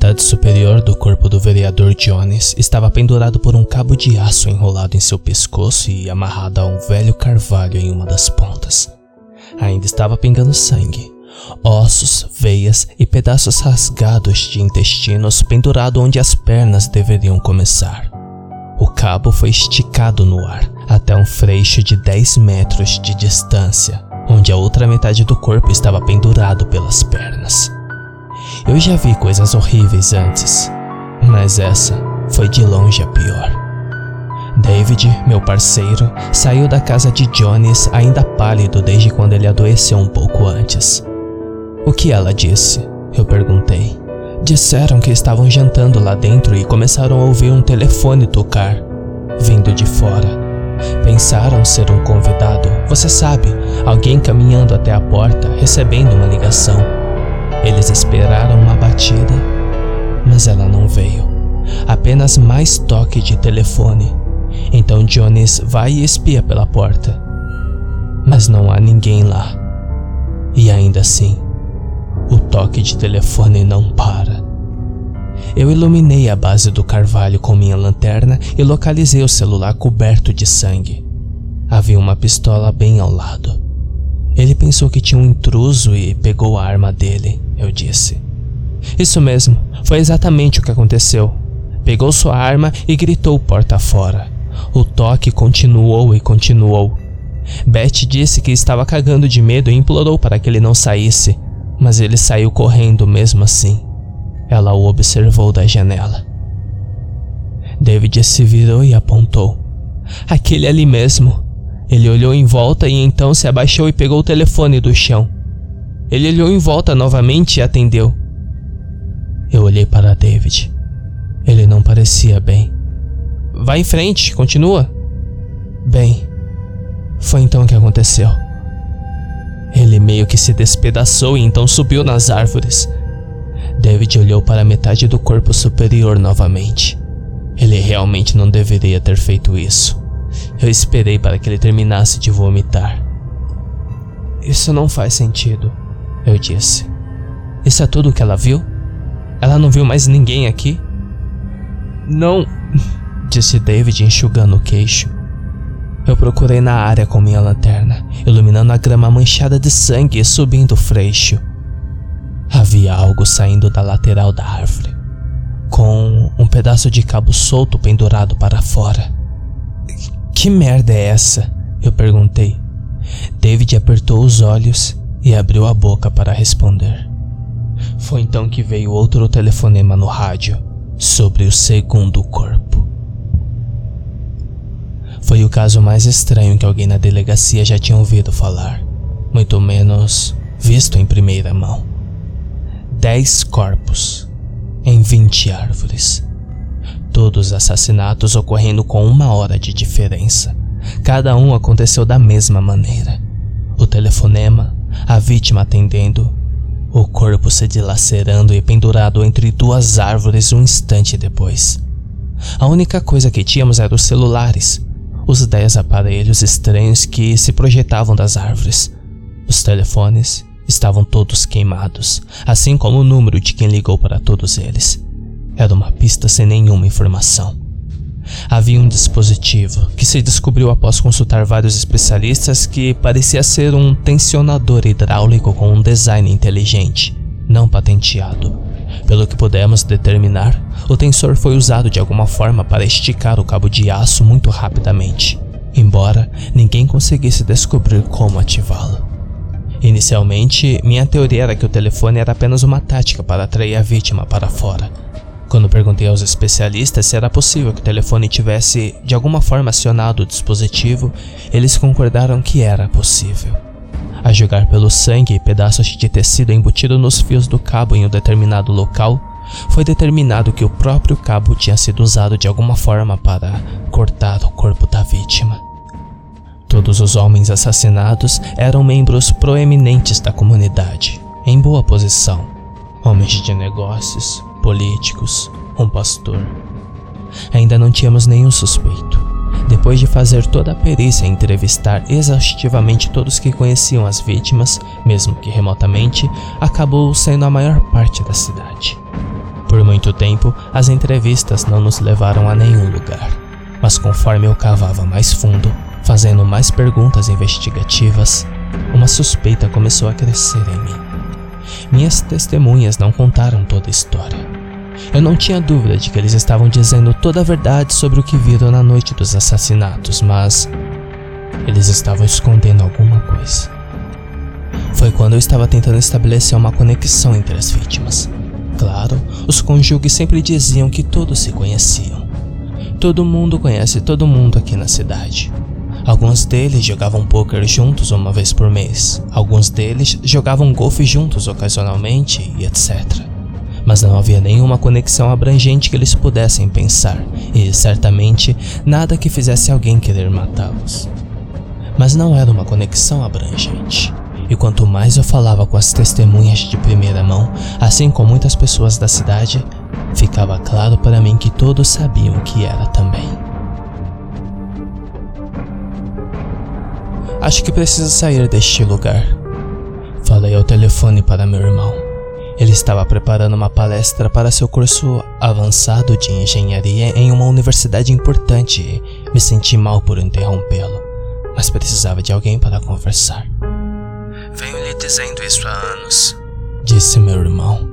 metade superior do corpo do vereador Jones estava pendurado por um cabo de aço enrolado em seu pescoço e amarrado a um velho carvalho em uma das pontas. Ainda estava pingando sangue. Ossos, veias e pedaços rasgados de intestinos pendurado onde as pernas deveriam começar. O cabo foi esticado no ar até um freixo de 10 metros de distância, onde a outra metade do corpo estava pendurado pelas pernas. Eu já vi coisas horríveis antes, mas essa foi de longe a pior. David, meu parceiro, saiu da casa de Jones ainda pálido desde quando ele adoeceu um pouco antes. O que ela disse? Eu perguntei. Disseram que estavam jantando lá dentro e começaram a ouvir um telefone tocar, vindo de fora. Pensaram ser um convidado, você sabe, alguém caminhando até a porta, recebendo uma ligação. Eles esperaram uma batida, mas ela não veio. Apenas mais toque de telefone. Então Jones vai e espia pela porta. Mas não há ninguém lá. E ainda assim, o toque de telefone não para. Eu iluminei a base do carvalho com minha lanterna e localizei o celular coberto de sangue. Havia uma pistola bem ao lado. Ele pensou que tinha um intruso e pegou a arma dele, eu disse. Isso mesmo, foi exatamente o que aconteceu. Pegou sua arma e gritou porta fora. O toque continuou e continuou. Beth disse que estava cagando de medo e implorou para que ele não saísse, mas ele saiu correndo mesmo assim. Ela o observou da janela. David se virou e apontou. Aquele ali mesmo. Ele olhou em volta e então se abaixou e pegou o telefone do chão. Ele olhou em volta novamente e atendeu. Eu olhei para David. Ele não parecia bem. Vá em frente, continua. Bem, foi então que aconteceu. Ele meio que se despedaçou e então subiu nas árvores. David olhou para a metade do corpo superior novamente. Ele realmente não deveria ter feito isso. Eu esperei para que ele terminasse de vomitar. Isso não faz sentido, eu disse. Isso é tudo o que ela viu? Ela não viu mais ninguém aqui? Não, disse David enxugando o queixo. Eu procurei na área com minha lanterna, iluminando a grama manchada de sangue e subindo o freixo. Havia algo saindo da lateral da árvore, com um pedaço de cabo solto pendurado para fora. Que merda é essa? Eu perguntei. David apertou os olhos e abriu a boca para responder. Foi então que veio outro telefonema no rádio sobre o segundo corpo. Foi o caso mais estranho que alguém na delegacia já tinha ouvido falar, muito menos visto em primeira mão. Dez corpos em vinte árvores. Todos assassinatos ocorrendo com uma hora de diferença. Cada um aconteceu da mesma maneira. O telefonema, a vítima atendendo, o corpo se dilacerando e pendurado entre duas árvores um instante depois. A única coisa que tínhamos eram os celulares, os dez aparelhos estranhos que se projetavam das árvores. Os telefones estavam todos queimados, assim como o número de quem ligou para todos eles. Era uma pista sem nenhuma informação. Havia um dispositivo que se descobriu após consultar vários especialistas que parecia ser um tensionador hidráulico com um design inteligente, não patenteado. Pelo que pudemos determinar, o tensor foi usado de alguma forma para esticar o cabo de aço muito rapidamente, embora ninguém conseguisse descobrir como ativá-lo. Inicialmente, minha teoria era que o telefone era apenas uma tática para atrair a vítima para fora, quando perguntei aos especialistas se era possível que o telefone tivesse de alguma forma acionado o dispositivo, eles concordaram que era possível. A julgar pelo sangue e pedaços de tecido embutido nos fios do cabo em um determinado local, foi determinado que o próprio cabo tinha sido usado de alguma forma para cortar o corpo da vítima. Todos os homens assassinados eram membros proeminentes da comunidade, em boa posição, homens de negócios, políticos, um pastor. Ainda não tínhamos nenhum suspeito. Depois de fazer toda a perícia e entrevistar exaustivamente todos que conheciam as vítimas, mesmo que remotamente, acabou sendo a maior parte da cidade. Por muito tempo, as entrevistas não nos levaram a nenhum lugar, mas conforme eu cavava mais fundo, fazendo mais perguntas investigativas, uma suspeita começou a crescer em mim. Minhas testemunhas não contaram toda a história. Eu não tinha dúvida de que eles estavam dizendo toda a verdade sobre o que viram na noite dos assassinatos, mas eles estavam escondendo alguma coisa. Foi quando eu estava tentando estabelecer uma conexão entre as vítimas. Claro, os cônjuges sempre diziam que todos se conheciam. Todo mundo conhece todo mundo aqui na cidade. Alguns deles jogavam poker juntos uma vez por mês, alguns deles jogavam golfe juntos ocasionalmente e etc. Mas não havia nenhuma conexão abrangente que eles pudessem pensar, e certamente nada que fizesse alguém querer matá-los. Mas não era uma conexão abrangente. E quanto mais eu falava com as testemunhas de primeira mão, assim como muitas pessoas da cidade, ficava claro para mim que todos sabiam o que era também. Acho que preciso sair deste lugar. Falei ao telefone para meu irmão. Ele estava preparando uma palestra para seu curso avançado de engenharia em uma universidade importante e me senti mal por interrompê-lo, mas precisava de alguém para conversar. Venho lhe dizendo isso há anos, disse meu irmão.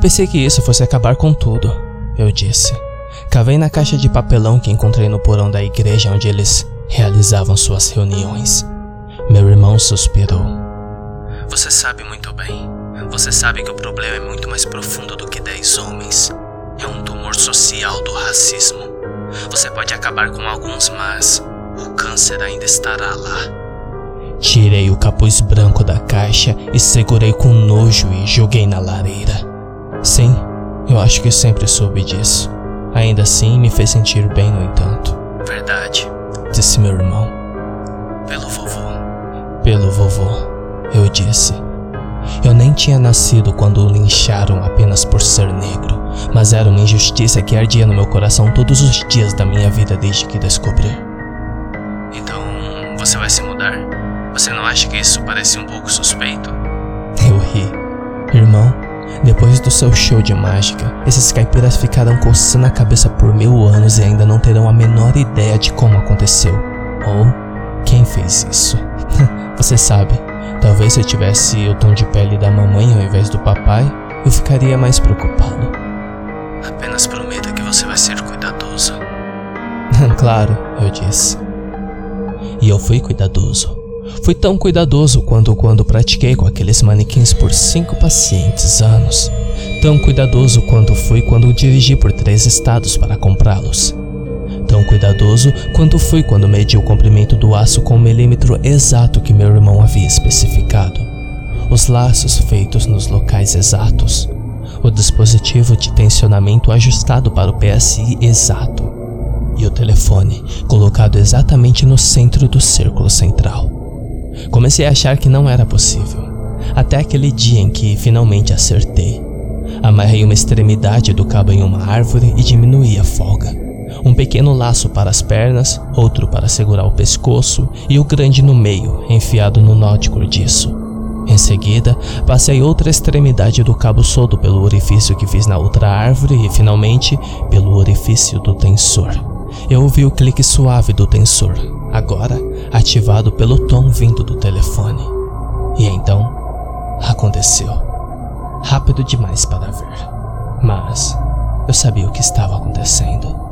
Pensei que isso fosse acabar com tudo, eu disse. Cavei na caixa de papelão que encontrei no porão da igreja onde eles realizavam suas reuniões. Meu irmão suspirou. Você sabe muito bem. Você sabe que o problema é muito mais profundo do que dez homens. É um tumor social do racismo. Você pode acabar com alguns, mas o câncer ainda estará lá. Tirei o capuz branco da caixa e segurei com nojo e joguei na lareira. Sim, eu acho que sempre soube disso. Ainda assim, me fez sentir bem, no entanto. Verdade, disse meu irmão. Pelo vovô. Pelo vovô, eu disse. Eu nem tinha nascido quando o lincharam apenas por ser negro, mas era uma injustiça que ardia no meu coração todos os dias da minha vida desde que descobri. Então, você vai se mudar? Você não acha que isso parece um pouco suspeito? Eu ri. Irmão, depois do seu show de mágica, esses caipiras ficaram coçando a cabeça por mil anos e ainda não terão a menor ideia de como aconteceu. Ou quem fez isso. Você sabe, talvez se eu tivesse o tom de pele da mamãe ao invés do papai, eu ficaria mais preocupado. Apenas prometa que você vai ser cuidadoso. claro, eu disse. E eu fui cuidadoso. Fui tão cuidadoso quanto quando pratiquei com aqueles manequins por cinco pacientes anos. Tão cuidadoso quanto fui quando dirigi por três estados para comprá-los. Tão cuidadoso quanto fui quando medi o comprimento do aço com o milímetro exato que meu irmão havia especificado. Os laços feitos nos locais exatos. O dispositivo de tensionamento ajustado para o PSI exato. E o telefone colocado exatamente no centro do círculo central. Comecei a achar que não era possível, até aquele dia em que finalmente acertei. Amarrei uma extremidade do cabo em uma árvore e diminuí a folga. Um pequeno laço para as pernas, outro para segurar o pescoço e o grande no meio, enfiado no nó de cordiço. Em seguida, passei outra extremidade do cabo solto pelo orifício que fiz na outra árvore e, finalmente, pelo orifício do tensor. Eu ouvi o clique suave do tensor, agora ativado pelo tom vindo do telefone. E então, aconteceu. Rápido demais para ver. Mas eu sabia o que estava acontecendo.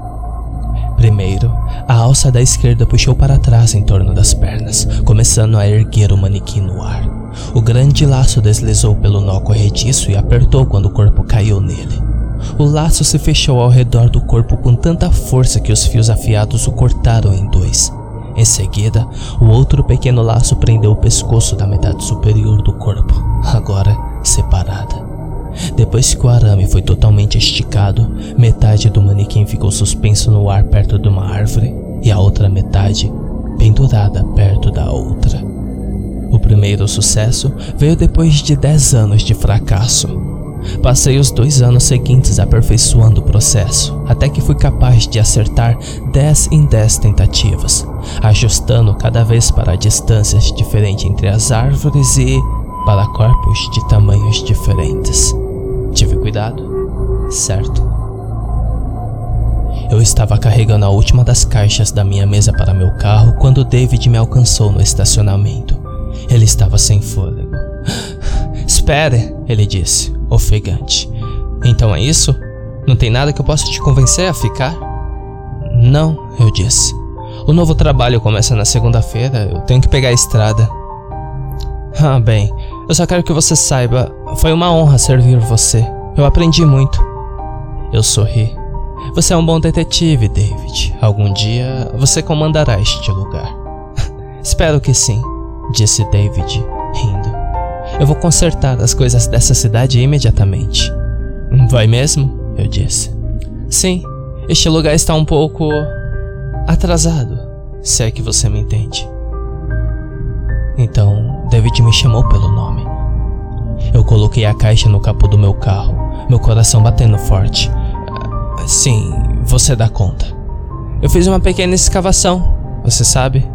Primeiro, a alça da esquerda puxou para trás em torno das pernas, começando a erguer o manequim no ar. O grande laço deslizou pelo nó corrediço e apertou quando o corpo caiu nele. O laço se fechou ao redor do corpo com tanta força que os fios afiados o cortaram em dois. Em seguida, o outro pequeno laço prendeu o pescoço da metade superior do corpo, agora separada. Depois que o arame foi totalmente esticado, metade do manequim ficou suspenso no ar perto de uma árvore e a outra metade pendurada perto da outra. O primeiro sucesso veio depois de 10 anos de fracasso. Passei os dois anos seguintes aperfeiçoando o processo, até que fui capaz de acertar 10 em 10 tentativas, ajustando cada vez para distâncias diferentes entre as árvores e para corpos de tamanhos diferentes. Tive cuidado. certo? Eu estava carregando a última das caixas da minha mesa para meu carro quando David me alcançou no estacionamento. Ele estava sem fôlego. Espere, ele disse, ofegante. Então é isso? Não tem nada que eu possa te convencer a ficar? Não, eu disse. O novo trabalho começa na segunda-feira, eu tenho que pegar a estrada. Ah, bem, eu só quero que você saiba, foi uma honra servir você. Eu aprendi muito. Eu sorri. Você é um bom detetive, David. Algum dia você comandará este lugar. Espero que sim, disse David, rindo. Eu vou consertar as coisas dessa cidade imediatamente. Vai mesmo? Eu disse. Sim, este lugar está um pouco atrasado, se é que você me entende. Então, David me chamou pelo nome. Coloquei a caixa no capô do meu carro, meu coração batendo forte. Sim, você dá conta. Eu fiz uma pequena escavação, você sabe?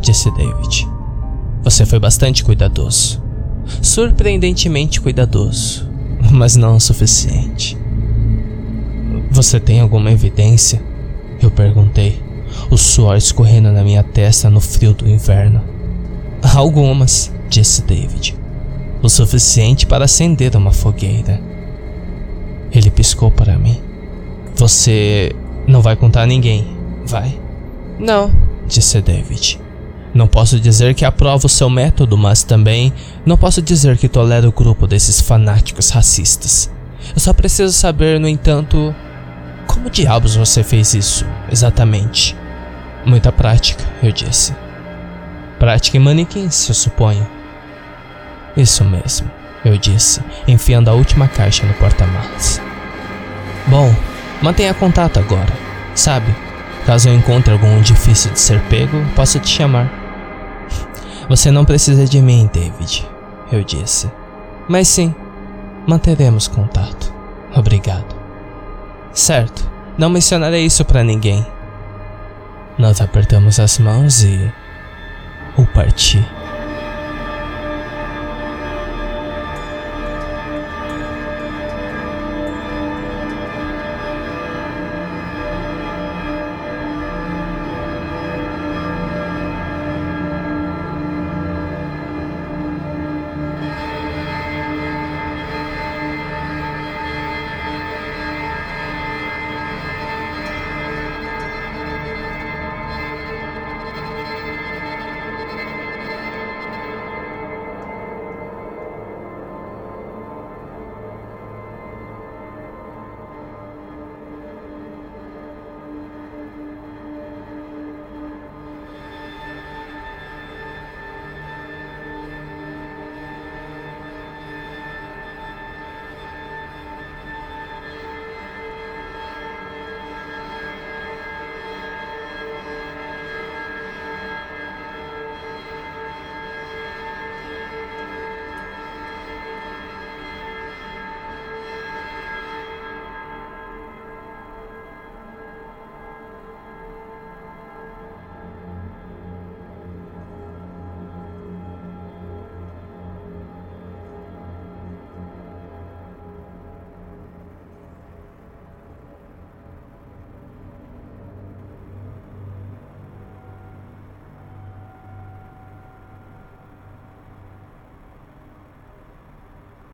Disse David. Você foi bastante cuidadoso. Surpreendentemente cuidadoso, mas não o suficiente. Você tem alguma evidência? Eu perguntei, o suor escorrendo na minha testa no frio do inverno. Algumas, disse David. O suficiente para acender uma fogueira. Ele piscou para mim. Você não vai contar a ninguém, vai? Não, disse David. Não posso dizer que aprovo seu método, mas também não posso dizer que tolero o grupo desses fanáticos racistas. Eu só preciso saber, no entanto, como diabos você fez isso, exatamente? Muita prática, eu disse. Prática em manequins, eu suponho. Isso mesmo, eu disse, enfiando a última caixa no porta-malas. Bom, Mantenha contato agora, sabe? Caso eu encontre algum difícil de ser pego, posso te chamar. Você não precisa de mim, David, eu disse. Mas sim, manteremos contato. Obrigado. Certo, não mencionarei isso para ninguém. Nós apertamos as mãos e. o parti.